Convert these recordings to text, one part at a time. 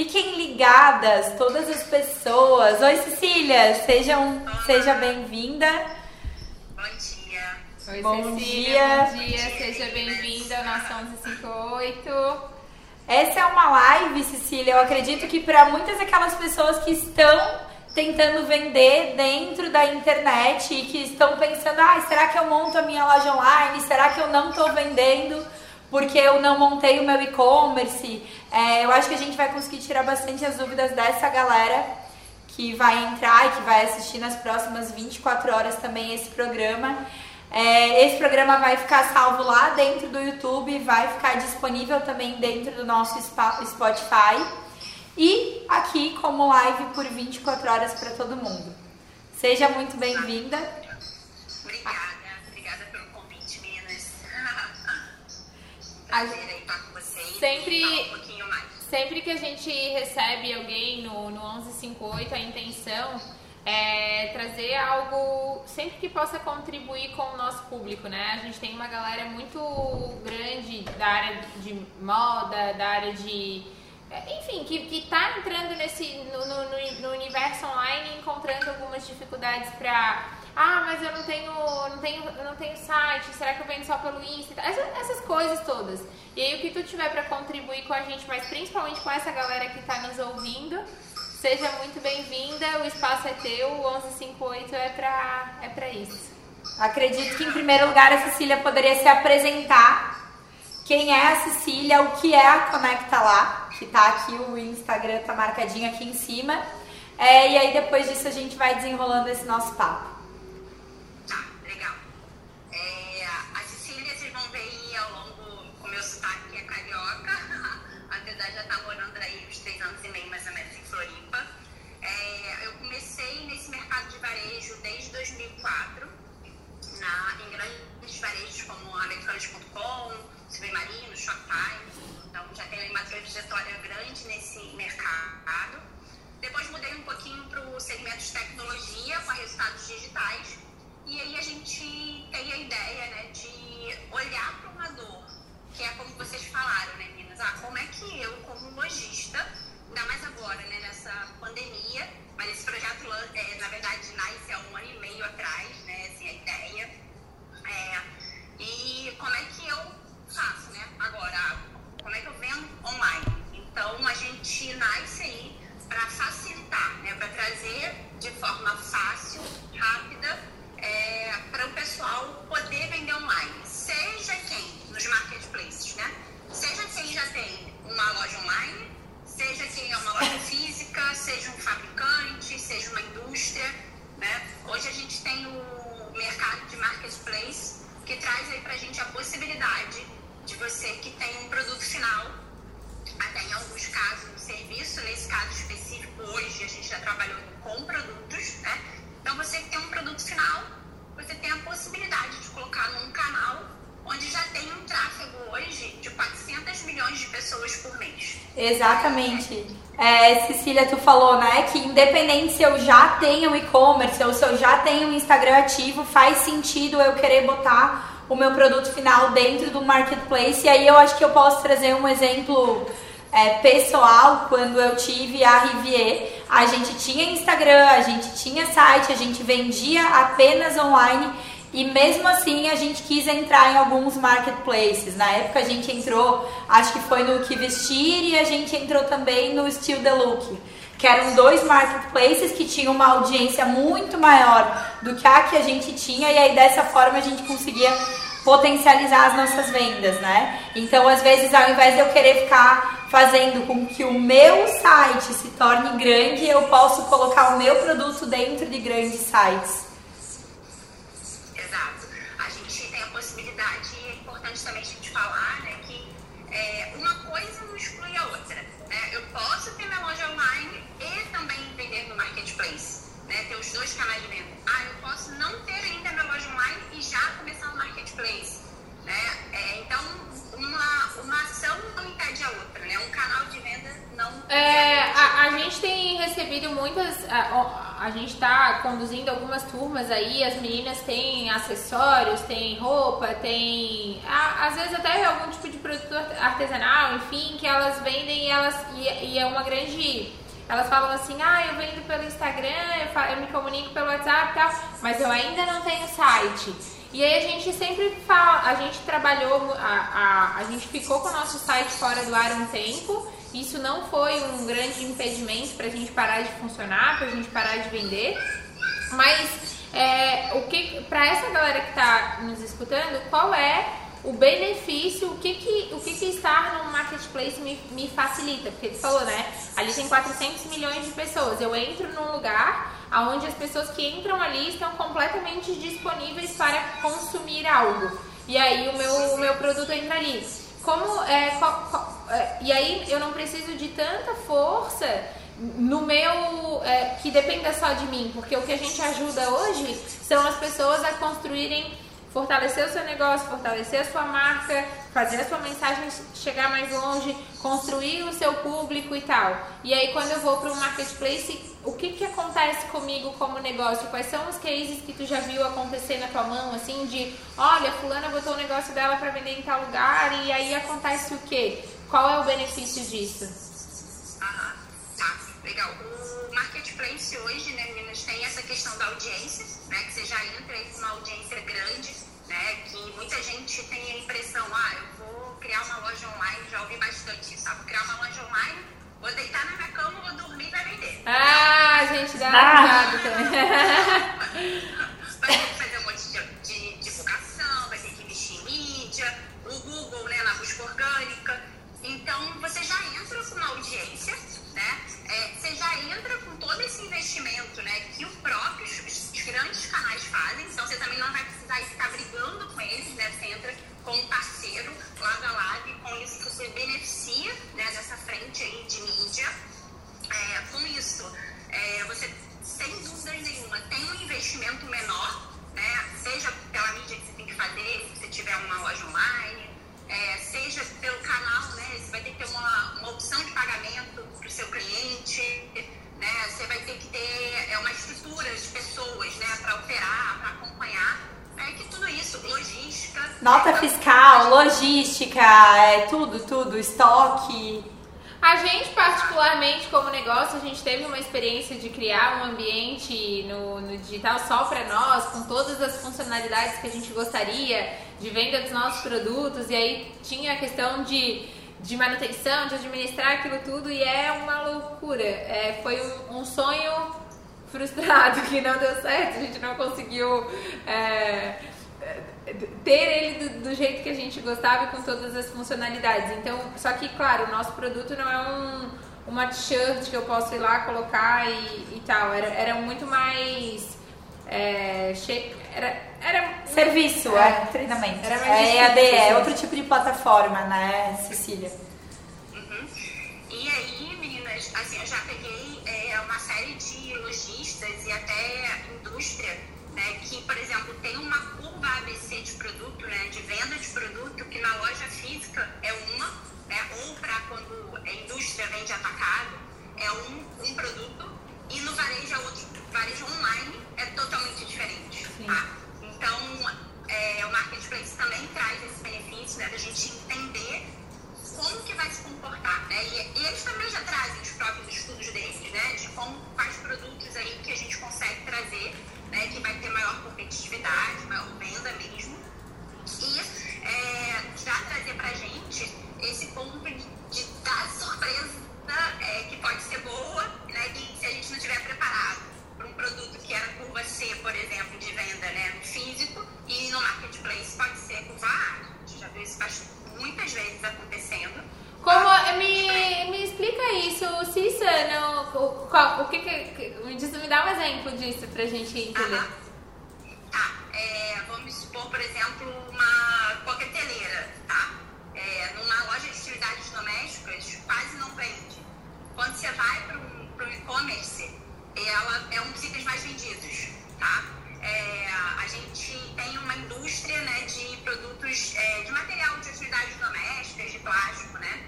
Fiquem ligadas, todas as pessoas. Oi, Cecília, sejam, seja bem-vinda. Bom dia. Oi, Bom Cecília, dia. bom dia, seja bem-vinda ao nosso 1158. Essa é uma live, Cecília. Eu acredito que para muitas daquelas pessoas que estão tentando vender dentro da internet e que estão pensando, ah, será que eu monto a minha loja online? Será que eu não estou vendendo porque eu não montei o meu e-commerce? É, eu acho que a gente vai conseguir tirar bastante as dúvidas dessa galera que vai entrar e que vai assistir nas próximas 24 horas também esse programa. É, esse programa vai ficar salvo lá dentro do YouTube, vai ficar disponível também dentro do nosso Spotify e aqui como live por 24 horas para todo mundo. Seja muito bem-vinda. A- vocês. Sempre- falar um pouquinho mais. Sempre que a gente recebe alguém no, no 1158, a intenção é trazer algo sempre que possa contribuir com o nosso público, né? A gente tem uma galera muito grande da área de moda, da área de. Enfim, que, que tá entrando nesse, no, no- no- no universo online e encontrando algumas dificuldades para ah, mas eu não tenho, não tenho, não tenho site, será que eu vendo só pelo Insta? Essa- essas coisas todas. E aí o que tu tiver para contribuir com a gente, mas principalmente com essa galera que está nos ouvindo, seja muito bem-vinda. O espaço é teu, o 1158 é para é para isso. Acredito que em primeiro lugar a Cecília poderia se apresentar. Quem é a Cecília, o que é a Conecta Lá, que tá aqui, o Instagram tá marcadinho aqui em cima. É, e aí depois disso a gente vai desenrolando esse nosso papo. 2004, na, em grandes varejos como Americanas.com, Submarino, Shoptime. Então já tenho uma trajetória grande nesse mercado. Depois mudei um pouquinho para o segmento de tecnologia com resultados digitais. E aí a gente tem a ideia né, de olhar para uma dor, que é como vocês falaram, né, meninas? Ah, como é que eu, como lojista, ainda mais agora, né, nessa pandemia, mas esse projeto, é, na verdade, nasce há um ano e meio atrás, né, assim, a ideia. É, e como é que eu faço, né? Agora, como é que eu vendo online? Então, a gente nasce aí para facilitar, né? Para trazer de forma fácil, rápida, para o pessoal poder vender online. Seja quem nos marketplaces, né? Seja quem já tem uma loja online, seja quem é uma loja física, seja um fabricante, seja uma indústria, né? Hoje a gente tem o mercado de marketplace que traz aí pra gente a possibilidade de você que tem um produto final, até em alguns casos um serviço, nesse caso específico hoje a gente já trabalhou com produtos, né? Então você que tem um produto final, você tem a possibilidade de colocar num canal onde já tem um tráfego hoje de 400 milhões de pessoas por mês. Exatamente. É, Cecília, tu falou, né, que independente se eu já tenho e-commerce ou se eu já tenho um Instagram ativo, faz sentido eu querer botar o meu produto final dentro do marketplace. E aí eu acho que eu posso trazer um exemplo é, pessoal. Quando eu tive a Rivier, a gente tinha Instagram, a gente tinha site, a gente vendia apenas online. E mesmo assim a gente quis entrar em alguns marketplaces. Na época a gente entrou, acho que foi no Que Vestir e a gente entrou também no Still the Look. Que eram dois marketplaces que tinham uma audiência muito maior do que a que a gente tinha, e aí dessa forma a gente conseguia potencializar as nossas vendas, né? Então, às vezes, ao invés de eu querer ficar fazendo com que o meu site se torne grande, eu posso colocar o meu produto dentro de grandes sites. Possibilidade, e é importante também a gente falar, né, que é, uma coisa não exclui a outra. Né? Eu posso ter minha loja online e também vender no marketplace, né? Ter os dois canais de venda. Ah, eu posso não ter ainda minha loja online e já começar no marketplace, né? É, então, uma, uma ação não impede a outra, né? Um canal de venda não É, a a, gente tem recebido muitas. a- a gente está conduzindo algumas turmas aí, as meninas têm acessórios, têm roupa, têm às vezes até algum tipo de produto artesanal, enfim, que elas vendem e elas e, e é uma grande elas falam assim, ah, eu vendo pelo Instagram, eu, eu me comunico pelo WhatsApp e tal, mas eu ainda não tenho site. E aí a gente sempre fala, a gente trabalhou, a, a, a gente ficou com o nosso site fora do ar um tempo. Isso não foi um grande impedimento para a gente parar de funcionar, para a gente parar de vender. Mas é, o que para essa galera que está nos escutando, qual é o benefício, o que que, o que, que estar no marketplace me, me facilita? Porque tu falou, né? Ali tem 400 milhões de pessoas. Eu entro num lugar onde as pessoas que entram ali estão completamente disponíveis para consumir algo. E aí o meu, o meu produto entra ali. Como é, é, e aí eu não preciso de tanta força no meu é, que dependa só de mim, porque o que a gente ajuda hoje são as pessoas a construírem fortalecer o seu negócio, fortalecer a sua marca, fazer a sua mensagem chegar mais longe, construir o seu público e tal. E aí quando eu vou para o marketplace, o que que acontece comigo como negócio? Quais são os cases que tu já viu acontecer na tua mão, assim, de, olha, fulana botou o negócio dela para vender em tal lugar e aí acontece o quê? Qual é o benefício disso? Aham, legal. O marketplace hoje, né, meninas, tem essa questão da audiência, né, que você já entra aí com uma audiência grande, né, que muita gente tem a impressão, ah, eu vou criar uma loja online, já ouvi bastante isso, ah, vou criar uma loja online, vou deitar na minha cama, vou dormir e vai vender. Ah, a gente dá ah. também. vai ter que fazer um monte de, de divulgação, vai ter que investir em mídia, o Google, né, na busca orgânica. Então, você já entra com uma audiência, né? É, você já entra com todo esse investimento, né? Que os próprios, os grandes canais fazem. Então, você também não vai precisar ficar brigando com eles, né? Você entra como parceiro, lado a lado, e com isso você beneficia né, dessa frente aí de mídia. É, com isso, é, você, sem dúvida nenhuma, tem um investimento menor, né? Seja pela mídia que você tem que fazer, se você tiver uma loja online, é, seja pelo canal, né? Você vai ter que ter uma, uma opção de pagamento para o seu cliente, né? Você vai ter que ter é, uma estrutura de pessoas, né? Para operar, para acompanhar. É que tudo isso, logística. Nota né? fiscal, logística, é tudo, tudo, estoque. A gente, particularmente, como negócio, a gente teve uma experiência de criar um ambiente no, no digital só para nós, com todas as funcionalidades que a gente gostaria, de venda dos nossos produtos, e aí tinha a questão de, de manutenção, de administrar aquilo tudo, e é uma loucura. É, foi um, um sonho frustrado que não deu certo, a gente não conseguiu. É, ter ele do, do, jeito que a gente gostava e com todas as funcionalidades. Então, só que, claro, o nosso produto não é um, uma t-shirt que eu posso ir lá colocar e, e tal. Era, era muito mais. É, era, era serviço, é, é treinamento. Era mais é EAD, é outro tipo de plataforma, né, Cecília? Uhum. E aí, meninas, assim, eu já peguei é, uma série de lojistas e até indústria né, que, por exemplo, tem uma curva ABC de produto, né, de venda de produto, que na loja física você vai para um e-commerce, ela é um dos itens mais vendidos, tá? É, a gente tem uma indústria né, de produtos, é, de material de atividades domésticas, de plástico, né?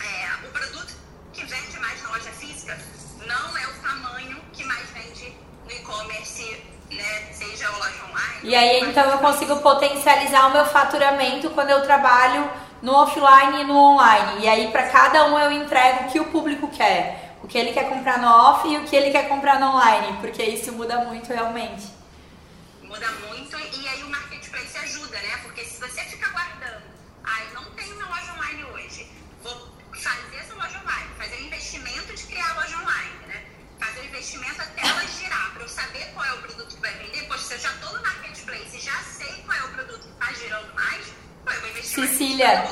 É, o produto que vende mais na loja física não é o tamanho que mais vende e-commerce, né, seja o loja online. E aí então eu consigo potencializar o meu faturamento quando eu trabalho no offline e no online. E aí para cada um eu entrego o que o público quer. O que ele quer comprar no off e o que ele quer comprar no online, porque isso muda muito realmente. Muda muito e aí o marketplace ajuda, né? Porque se você fica guardando, ah, não tenho uma loja online hoje, vou fazer essa loja online, fazer o investimento de criar a loja online, né? Fazer o investimento até ela girar, para eu saber qual é o produto que vai vender. Poxa, se eu já estou no marketplace e já sei qual é o produto que está girando mais, Cecília,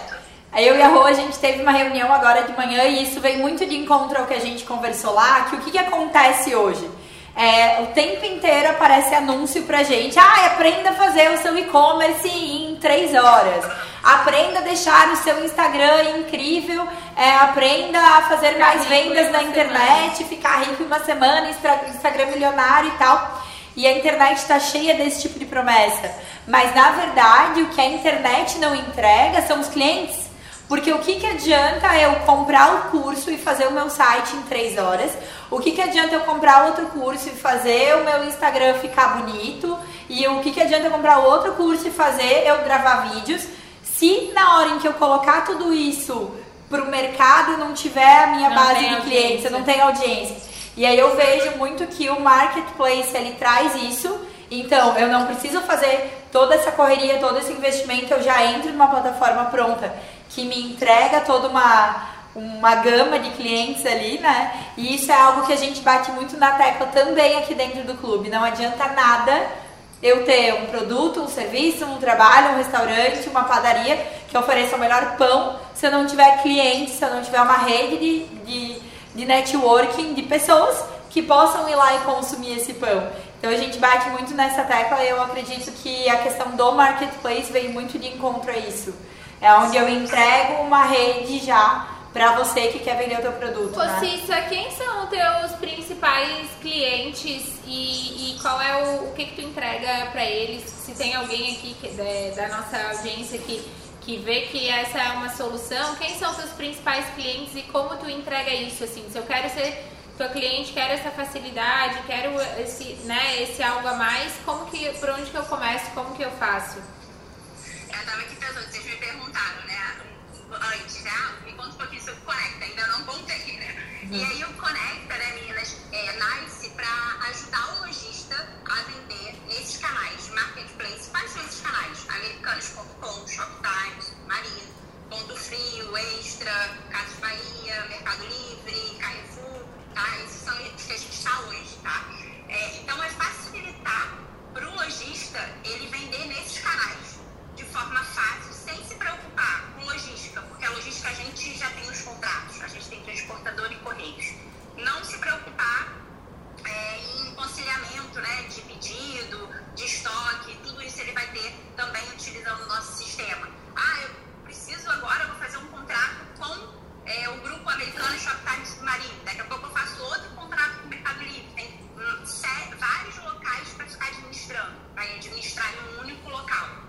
eu e a Rô, a gente teve uma reunião agora de manhã e isso vem muito de encontro ao que a gente conversou lá, que o que, que acontece hoje? É, o tempo inteiro aparece anúncio pra gente. Ah, aprenda a fazer o seu e-commerce em três horas. Aprenda a deixar o seu Instagram incrível. É, aprenda a fazer ficar mais vendas na internet, semana. ficar rico em uma semana, Instagram milionário e tal. E a internet está cheia desse tipo de promessa. Mas na verdade, o que a internet não entrega são os clientes. Porque o que, que adianta eu comprar o curso e fazer o meu site em três horas? O que, que adianta eu comprar outro curso e fazer o meu Instagram ficar bonito? E o que, que adianta eu comprar outro curso e fazer eu gravar vídeos? Se na hora em que eu colocar tudo isso pro mercado não tiver a minha não base de clientes, eu não tenho audiência. E aí eu vejo muito que o marketplace ele traz isso. Então, eu não preciso fazer toda essa correria, todo esse investimento, eu já entro numa plataforma pronta que me entrega toda uma, uma gama de clientes ali, né? E isso é algo que a gente bate muito na tecla também aqui dentro do clube. Não adianta nada eu ter um produto, um serviço, um trabalho, um restaurante, uma padaria que ofereça o melhor pão se eu não tiver clientes, se eu não tiver uma rede de, de, de networking de pessoas que possam ir lá e consumir esse pão. Então a gente bate muito nessa tecla e eu acredito que a questão do marketplace vem muito de encontro a isso. É onde eu entrego uma rede já para você que quer vender o teu produto. Ô, né? Cissa, quem são teus principais clientes e, e qual é o, o, que, que tu entrega para eles? Se tem alguém aqui que, da, da nossa audiência que, que vê que essa é uma solução, quem são os teus principais clientes e como tu entrega isso? Assim, se eu quero ser tua cliente, quero essa facilidade, quero esse, né, esse algo a mais, como que, por onde que eu começo, como que eu faço? Eu tava aqui pensando, vocês me perguntaram, né? Antes, né? Me conta um pouquinho sobre o Conecta, ainda não contei, né? E aí o Conecta, né, meninas, é, nasce para ajudar o lojista a vender nesses canais, marketplace. Quais são esses canais? Americanos.com, Marina, Ponto Frio, Extra, Casas Bahia, Mercado Livre, Carrefour, tá? Esses são os que a gente está hoje, tá? É, então é facilitar para o lojista ele vender nesses canais de forma fácil, sem se preocupar com logística, porque a logística a gente já tem os contratos, a gente tem transportador e correios. Não se preocupar é, em conciliamento né, de pedido, de estoque, tudo isso ele vai ter também utilizando o nosso sistema. Ah, eu preciso agora, vou fazer um contrato com é, o grupo americano Shoptime Submarino. Daqui a pouco eu faço outro contrato com o Mercado Livre. Tem hum, vários locais para ficar administrando, para administrar em um único local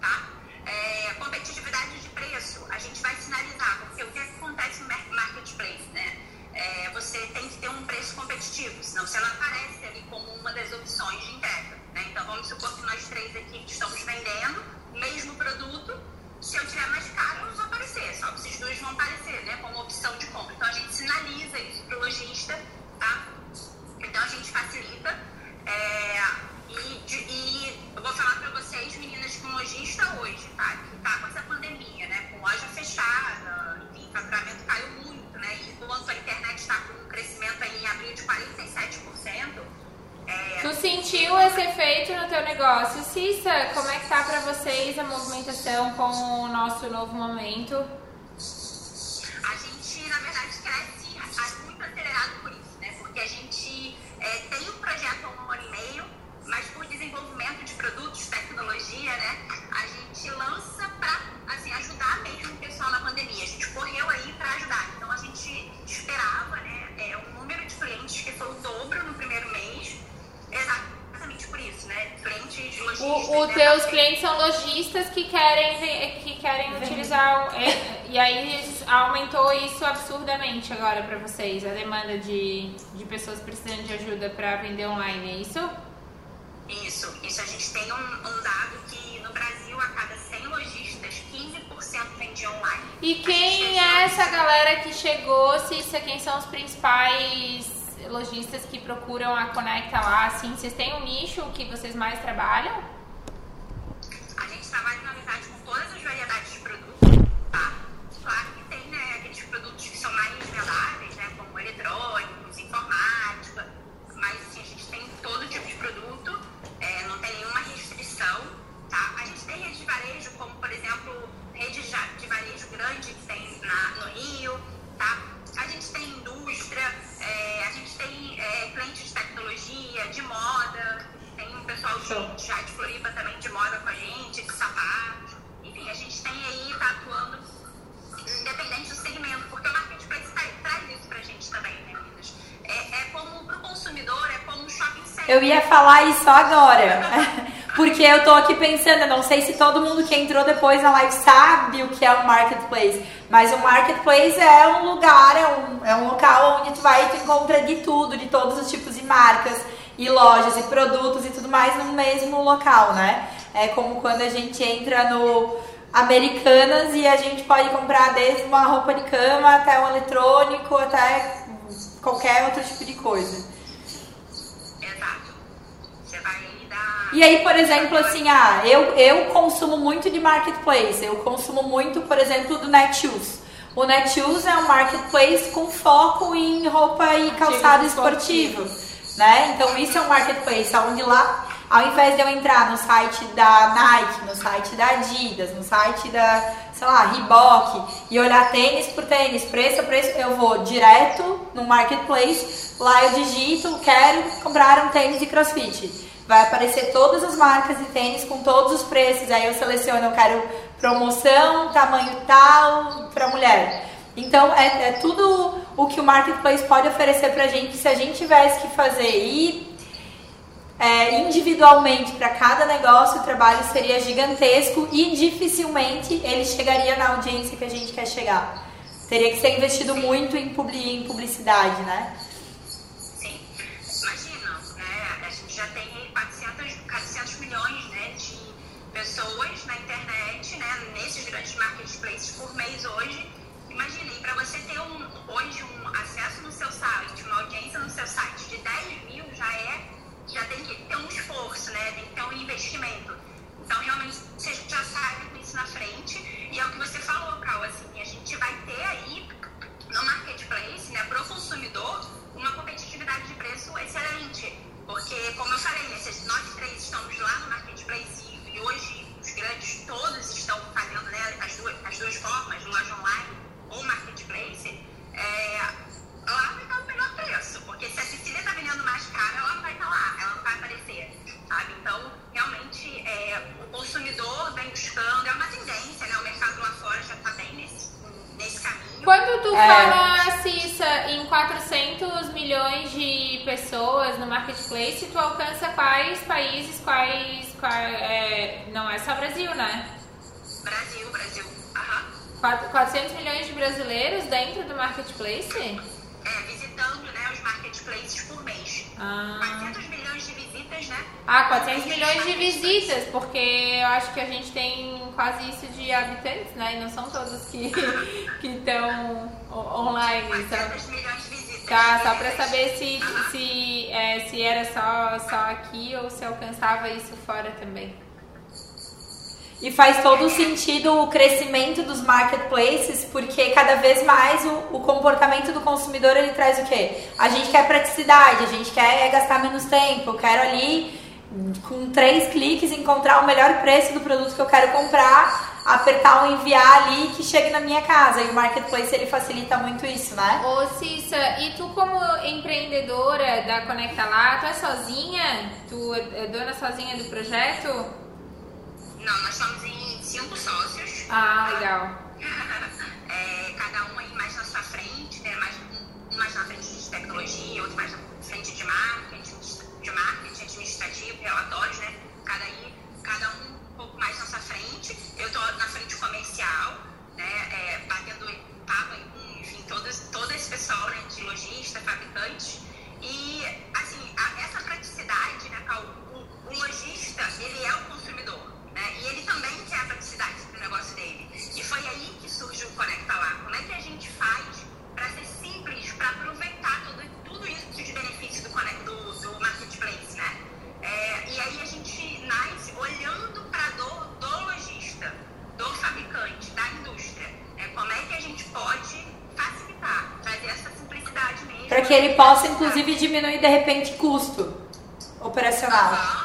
tá? É, competitividade de preço, a gente vai sinalizar, porque o que acontece no marketplace, né? É, você tem que ter um preço competitivo, senão você não aparece ali como uma das opções de entrega. Né? Então, vamos supor que nós três aqui estamos vendendo o mesmo produto, se eu tiver mais caro, não vou aparecer, só que esses dois vão aparecer né? como opção de compra. Então, a gente sinaliza isso para o lojista, tá? Então, a gente facilita. É, e, de, e eu vou falar para vocês, meninas, com lojista hoje, tá? No teu negócio? Cissa, como é que tá para vocês a movimentação com o nosso novo momento? A gente, na verdade, cresce muito acelerado por isso, né? Porque a gente é, tem um projeto há um ano e meio mas por desenvolvimento de produtos, tecnologia, né, a gente lança para assim, ajudar mesmo o pessoal na pandemia. A gente correu aí para ajudar. Então a gente esperava né, é, um número de clientes que foi o dobro no primeiro mês, exatamente por isso, né? Clientes lojistas. O, o né, teus clientes são lojistas que querem, que querem utilizar. É, e aí aumentou isso absurdamente agora para vocês, a demanda de, de pessoas precisando de ajuda para vender online, é isso? Isso, isso a gente tem um, um dado que no Brasil a cada 100 lojistas, 15% vende online. E quem é essa galera que chegou, Cissa, quem são os principais lojistas que procuram a Conecta lá, assim, vocês têm um nicho que vocês mais trabalham? A gente trabalha, Eu ia falar isso agora. Porque eu tô aqui pensando, eu não sei se todo mundo que entrou depois na live sabe o que é um marketplace. Mas o marketplace é um lugar, é um, é um local onde tu vai e tu encontra de tudo, de todos os tipos de marcas e lojas e produtos e tudo mais no mesmo local, né? É como quando a gente entra no Americanas e a gente pode comprar desde uma roupa de cama até um eletrônico, até qualquer outro tipo de coisa. Exato. Você vai dar. E aí, por exemplo, assim, ah, eu, eu consumo muito de marketplace, eu consumo muito, por exemplo, do Netshoes. O Netshoes é um marketplace com foco em roupa e calçado esportivo, né? Então isso é um marketplace, onde lá, ao invés de eu entrar no site da Nike, no site da Adidas, no site da, sei lá, Reebok e olhar tênis por tênis, preço a preço, eu vou direto no marketplace, lá eu digito, quero comprar um tênis de CrossFit. Vai aparecer todas as marcas de tênis com todos os preços. Aí eu seleciono, eu quero promoção, tamanho tal para mulher. Então é, é, tudo o que o marketplace pode oferecer pra gente. Se a gente tivesse que fazer e é, individualmente para cada negócio, o trabalho seria gigantesco e dificilmente ele chegaria na audiência que a gente quer chegar. Teria que ser investido muito em publicidade, né? Pessoas na internet, né? Nesses grandes marketplaces por mês hoje. Imagina, e para você ter um, hoje um acesso no seu site, uma audiência no seu site de 10 mil já é, já tem que ter um esforço, né? Tem que ter um investimento. Então, realmente, você já sabe isso na frente. E é o que você falou, Cal, assim, a gente vai ter aí no marketplace, né, pro consumidor, uma competitividade de preço excelente. Porque, como eu falei, né, nós três estamos lá no marketplace e, hoje os grandes todos estão fazendo né, as, duas, as duas formas, loja online ou marketplace, é, lá vai estar o melhor preço. Porque se a Cecília está vendendo mais caro, ela não vai estar lá, ela não vai aparecer. Sabe? Então, realmente, é, o consumidor vem buscando, é uma tendência, né? O mercado lá fora já está bem nesse, nesse caminho. Quando tu É. fala, Cissa, em 400 milhões de pessoas no marketplace, tu alcança quais países, quais... é, não é só Brasil, né? Brasil, Brasil. Aham. Quatro- 400 milhões de brasileiros dentro do marketplace? É, visitando né, os marketplaces por mês. Ah. 400 milhões de visitas, né? Ah, 400 milhões de visitas, porque eu acho que a gente tem quase isso de habitantes, né? E não são todos que estão online. Então, 400 milhões de visitas. Tá, só pra saber se, se, é, se era só, só aqui ou se alcançava isso fora também. E faz todo sentido o crescimento dos marketplaces, porque cada vez mais o, o comportamento do consumidor ele traz o quê? A gente quer praticidade, a gente quer gastar menos tempo, eu quero ali com três cliques encontrar o melhor preço do produto que eu quero comprar, apertar o enviar ali que chegue na minha casa. E o marketplace ele facilita muito isso, né? Ô Cissa, e tu como empreendedora da Conecta Lá, tu é sozinha? Tu é dona sozinha do projeto? Não, nós estamos em cinco sócios. Ah, legal. É, cada um aí mais na sua frente, né? Mais, um mais na frente de tecnologia, outro mais na frente de marketing, de marketing administrativo, relatórios, né? Cada, aí, cada um pouco mais nossa frente. Eu tô na frente comercial, né, é, batendo papo enfim, todos, todo esse pessoal, né, de lojista, fabricante. E, assim, a, essa praticidade, né, o, o lojista, ele é o consumidor, né, e ele também quer a praticidade do negócio dele. E foi aí que surgiu o Conecta Lá. Como é que a gente faz para ser simples, para aproveitar todo que ele possa, inclusive, diminuir de repente custo operacional.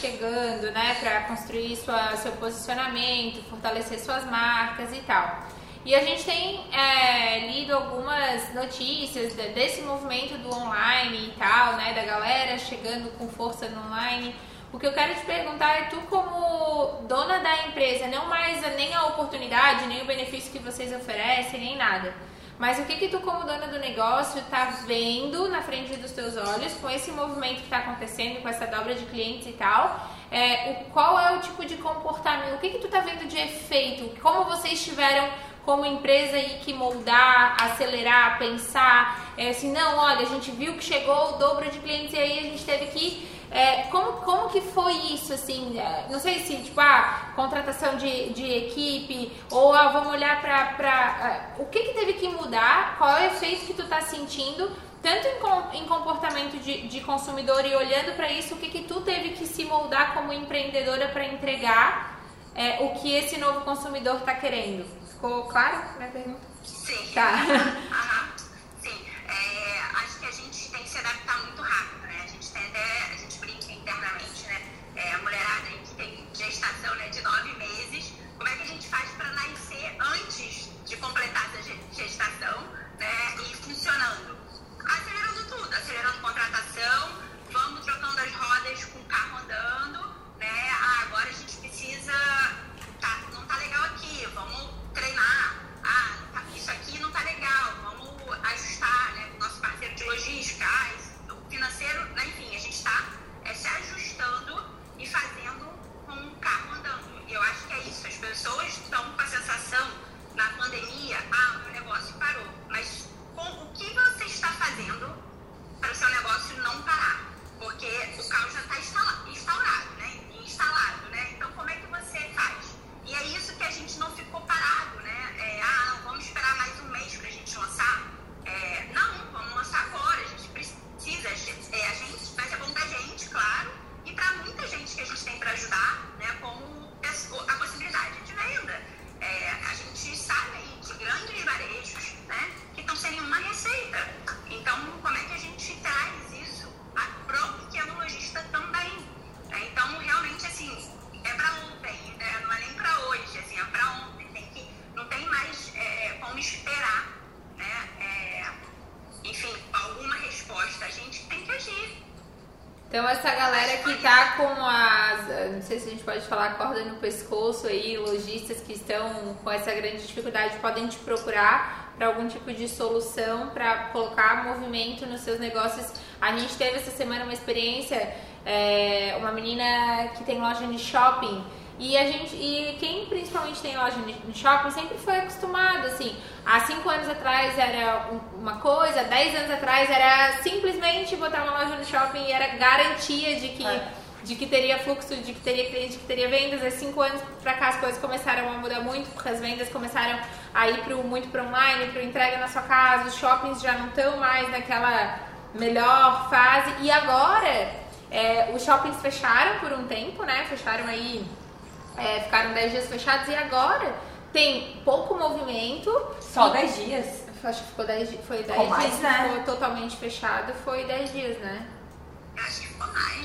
Chegando, né? Para construir sua, seu posicionamento, fortalecer suas marcas e tal. E a gente tem é, lido algumas notícias desse movimento do online e tal, né? Da galera chegando com força no online. O que eu quero te perguntar é tu como dona da empresa, não mais nem a oportunidade, nem o benefício que vocês oferecem, nem nada. Mas o que que tu como dona do negócio tá vendo na frente dos teus olhos com esse movimento que está acontecendo, com essa dobra de clientes e tal? É, o, qual é o tipo de comportamento? O que que tu tá vendo de efeito? Como vocês tiveram como empresa aí que moldar, acelerar, pensar, é, assim, não, olha, a gente viu que chegou o dobro de clientes e aí a gente teve que é, como, como que foi isso, assim, é, não sei se, tipo, ah, contratação de, de equipe, ou ah, vamos olhar para uh, o que que teve que mudar, qual é o efeito que tu tá sentindo, tanto em, em comportamento de, de consumidor e olhando para isso, o que que tu teve que se moldar como empreendedora para entregar é, o que esse novo consumidor está querendo. Ficou claro minha pergunta? Sim. Tá. Acelerando contratação, vamos trocando as rodas com o carro andando, né? Ah, agora a gente precisa. Tá, não tá legal aqui, vamos treinar. Ah, tá, isso aqui não tá legal, vamos ajustar, né? O nosso parceiro de logística, ah, o financeiro, né? enfim, a gente está é, se ajustando e fazendo com o carro andando. E eu acho que é isso. As pessoas estão com a sensação na pandemia, ah, meu negócio parou. Mas com, o que você está fazendo para o seu negócio não parar? Porque o carro já está instaurado, né? Instalado, né? Então, como é que você faz? E é isso que a gente não ficou parado, né? É, ah, não, vamos esperar mais um mês para a gente lançar? Não sei se a gente pode falar corda no pescoço aí, lojistas que estão com essa grande dificuldade podem te procurar para algum tipo de solução para colocar movimento nos seus negócios. A gente teve essa semana uma experiência, é, uma menina que tem loja de shopping e a gente, e quem principalmente tem loja de shopping sempre foi acostumado, assim, há cinco anos atrás era uma coisa, dez anos atrás era simplesmente botar uma loja no shopping e era garantia de que, é. De que teria fluxo, de que teria cliente, de que teria vendas. Há cinco anos pra cá as coisas começaram a mudar muito, porque as vendas começaram a ir pro, muito para online, para entrega na sua casa, os shoppings já não estão mais naquela melhor fase. E agora, é, os shoppings fecharam por um tempo, né? Fecharam aí é, ficaram 10 dias fechados e agora tem pouco movimento. Só 10 dias? Acho que ficou 10 dias. Foi 10 dias, mais, né? ficou totalmente fechado, foi 10 dias, né? Acho que.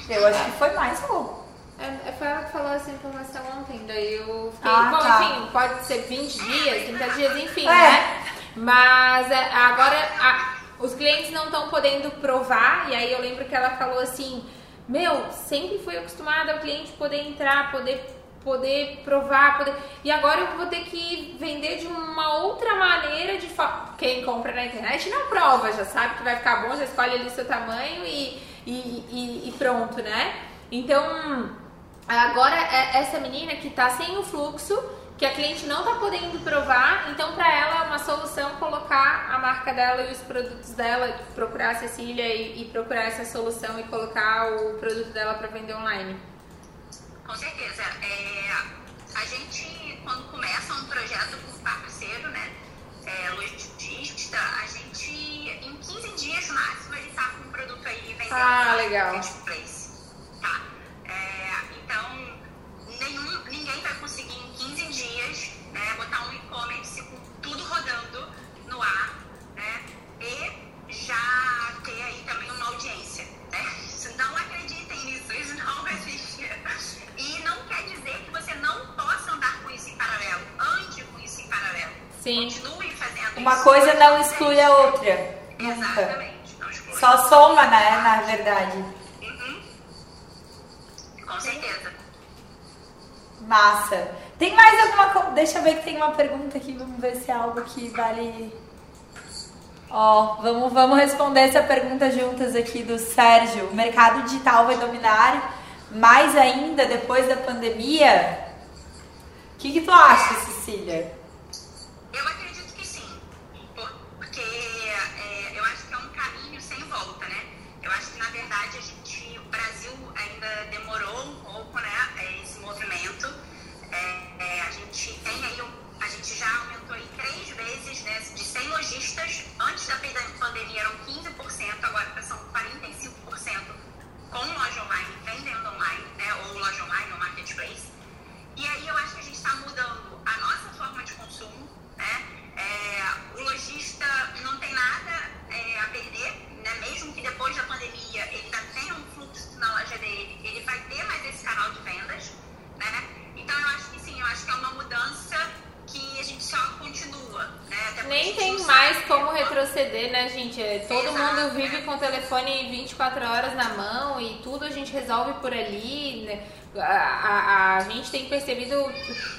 Eu acho que foi mais, pô. É, foi ela que falou essa informação ontem, daí eu fiquei. Ah, bom, tá. enfim, pode ser 20 dias, 30 dias, enfim, É. né? Mas é, agora a- os clientes não estão podendo provar, e aí eu lembro que ela falou assim: Meu, sempre fui acostumada o cliente poder entrar, poder poder provar, poder... e agora eu vou ter que vender de uma outra maneira de quem compra na internet não prova, já sabe que vai ficar bom, já escolhe ali o seu tamanho e, e, e- e pronto, né? Então Agora, é- essa menina que tá sem o fluxo, que a cliente não tá podendo provar, então para ela é uma solução colocar a marca dela e os produtos dela, procurar a Cecília e, e procurar essa solução e colocar o produto dela para vender online. Com certeza. É, a gente, quando começa um projeto com parceiro, né, é, a gente, em 15 dias máximo, ele tá com o produto aí vendendo Ah, no legal. marketplace. Tá. É, então, nenhum, ninguém vai conseguir em 15 dias né, botar um e-commerce com tudo rodando no ar né, e já ter aí também uma audiência. Né? Não acreditem nisso, isso não existe. E não quer dizer que você não possa andar com isso em paralelo. Ande com isso em paralelo. Sim. Continue fazendo Uma isso. coisa não exclui a outra. Nunca. Exatamente. Não exclui. Só soma, né, na verdade. Uhum. Com certeza. Massa. Tem mais alguma coisa? Deixa eu ver que tem uma pergunta aqui, vamos ver se é algo que vale. Ó, vamos, vamos responder essa pergunta juntas aqui do Sérgio. O mercado digital vai dominar mais ainda depois da pandemia? O que, que tu acha, Cecília? Gente tem não mais como retroceder, né, gente? É, Todo mundo vive com o telefone 24 horas na mão e tudo a gente resolve por ali. né? A, a- a gente tem percebido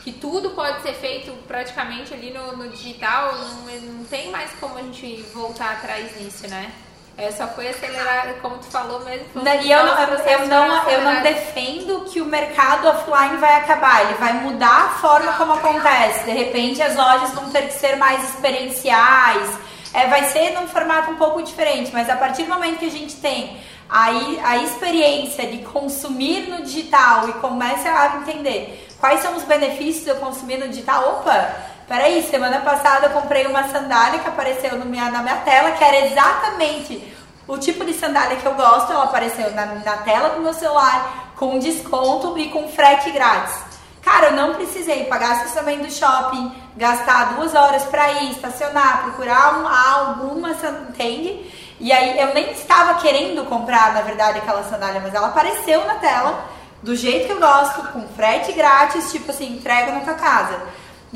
que tudo pode ser feito praticamente ali no, no digital. Não, não tem mais como a gente voltar atrás nisso, né? É, só foi acelerar, como tu falou mesmo. Não, E eu não, eu, não, eu não defendo que o mercado offline vai acabar, ele vai mudar a forma como acontece. De repente as lojas vão ter que ser mais experienciais, é, vai ser num formato um pouco diferente, mas a partir do momento que a gente tem aí a experiência de consumir no digital e começa a entender quais são os benefícios de eu consumir no digital, opa, peraí, semana passada eu comprei uma sandália que apareceu minha, na minha tela, que era exatamente o tipo de sandália que eu gosto, ela apareceu na, na tela do meu celular com desconto e com frete grátis. Cara, eu não precisei pagar estacionamento do shopping, gastar duas horas pra ir, estacionar, procurar um, alguma, entende? E aí eu nem estava querendo comprar, na verdade, aquela sandália, mas ela apareceu na tela, do jeito que eu gosto, com frete grátis, tipo assim, entrega na tua casa.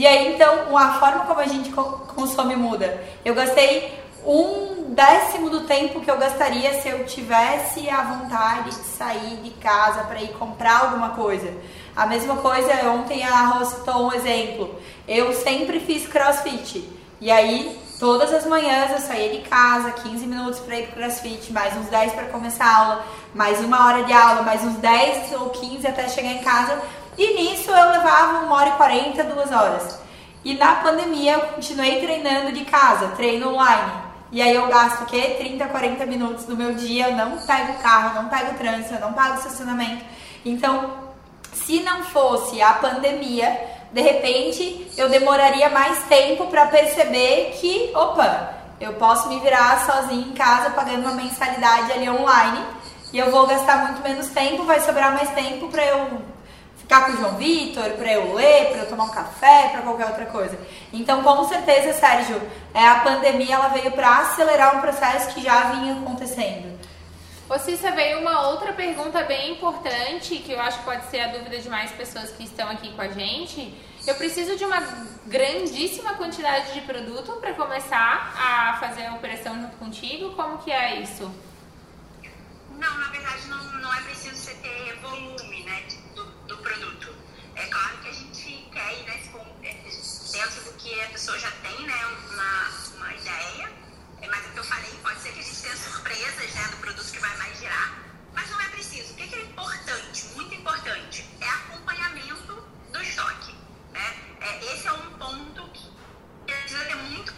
E aí, então, a forma como a gente co- consome muda. Eu gastei um décimo do tempo que eu gastaria se eu tivesse a vontade de sair de casa para ir comprar alguma coisa. A mesma coisa, ontem a citou um exemplo. Eu sempre fiz crossfit. E aí, todas as manhãs eu saía de casa, 15 minutos para ir pro crossfit, mais uns 10 para começar a aula, mais uma hora de aula, mais uns 10 ou 15 até chegar em casa. E nisso eu levava uma hora e 40, duas horas. E na pandemia eu continuei treinando de casa, treino online. E aí eu gasto o quê? 30, 40 minutos do meu dia, eu não pego carro, não pego trânsito, eu não pago estacionamento. Então, se não fosse a pandemia, de repente eu demoraria mais tempo para perceber que, opa, eu posso me virar sozinha em casa pagando uma mensalidade ali online e eu vou gastar muito menos tempo, vai sobrar mais tempo para eu ficar com o João Vitor, para eu ler, para eu tomar um café, para qualquer outra coisa. Então, com certeza, Sérgio, é, a pandemia ela veio para acelerar um processo que já vinha acontecendo. Ô Cissa, veio uma outra pergunta bem importante, que eu acho que pode ser a dúvida de mais pessoas que estão aqui com a gente. Eu preciso de uma grandíssima quantidade de produto para começar a fazer a operação junto contigo? Como que é isso? Não, na verdade não, não é preciso você ter volume produto. É claro que a gente quer ir nesse, é, dentro do que a pessoa já tem né, uma, uma ideia é, mas o que eu falei, pode ser que a gente tenha surpresas né, do produto que vai mais girar, mas não é preciso. O que é importante, muito importante, é acompanhamento do estoque. Né? É, esse é um ponto que precisa ter muito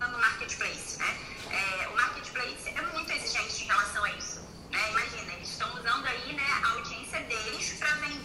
no marketplace. Né? É, o marketplace é muito exigente em relação a isso. Né? Imagina, eles estão usando aí né, a audiência deles para vender.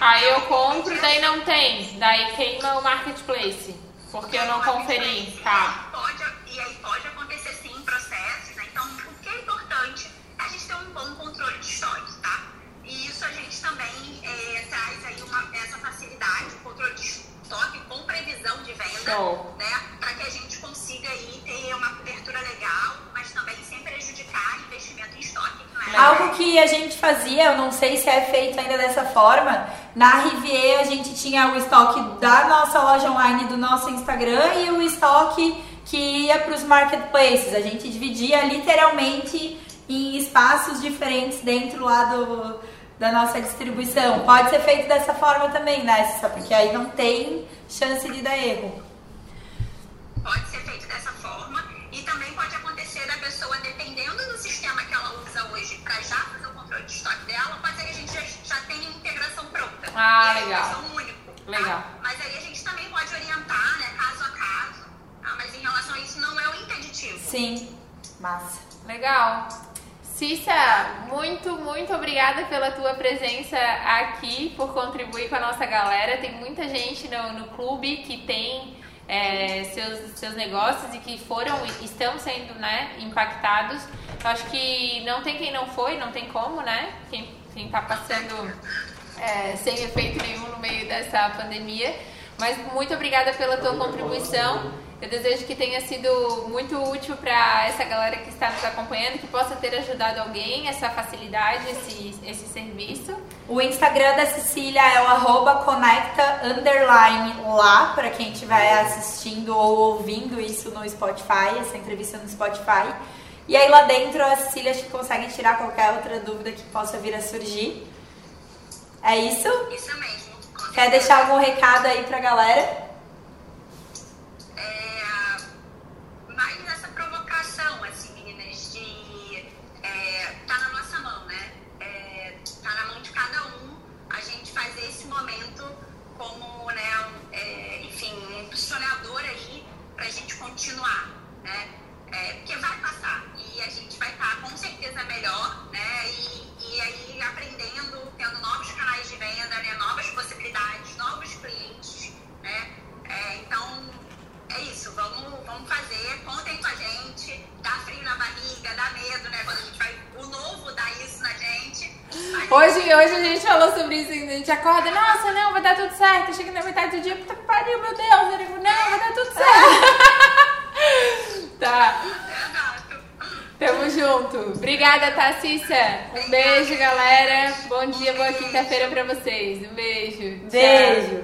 Aí eu compro, daí não tem, daí queima o marketplace. Porque eu não conferi, tá? Pode, e aí pode acontecer sim processos, né? Então, o que é importante é a gente ter um bom controle de estoque, tá? E isso a gente também é, traz aí uma, essa facilidade, o controle de estoque com previsão de venda, Show. né? Para que a gente consiga aí ter uma cobertura legal, mas também sem prejudicar investimento em estoque. É Algo que a gente fazia, eu não sei se é feito ainda dessa forma, na Rivier a gente tinha o estoque da nossa loja online, do nosso Instagram e o estoque que ia para os marketplaces. A gente dividia literalmente em espaços diferentes dentro lá do, da nossa distribuição. Pode ser feito dessa forma também, né? Porque aí não tem chance de dar erro. Também pode acontecer da pessoa, dependendo do sistema que ela usa hoje, para já fazer o controle de estoque dela, pode ser que a gente já, já tenha integração pronta. Ah, legal. único. Tá? Legal. Mas aí a gente também pode orientar, né, caso a caso. Tá? Mas em relação a isso, não é o interditivo. Sim, massa. Legal. Cissa, muito, muito obrigada pela tua presença aqui, por contribuir com a nossa galera. Tem muita gente no, no clube que tem é, seus, seus negócios e que foram, estão sendo né, impactados. Eu acho que não tem quem não foi, não tem como, né? Quem, quem tá passando é, sem efeito nenhum no meio dessa pandemia. Mas muito obrigada pela tua contribuição. Eu desejo que tenha sido muito útil para essa galera que está nos acompanhando, que possa ter ajudado alguém, essa facilidade, esse, esse serviço. O Instagram da Cecília é o arroba conecta underline lá, para quem estiver assistindo ou ouvindo isso no Spotify, essa entrevista no Spotify. E aí lá dentro a Cecília acho que consegue tirar qualquer outra dúvida que possa vir a surgir. É isso? Isso mesmo. Quer deixar algum recado aí pra galera? Gente acorda, nossa, não, vai dar tudo certo. Chega na metade do dia, puta que pariu, meu Deus. Eu digo, não, vai dar tudo certo. tá. Tamo junto. Obrigada, Tassissa. Um beijo, galera. Bom dia, boa quinta-feira pra vocês. Um beijo. Beijo.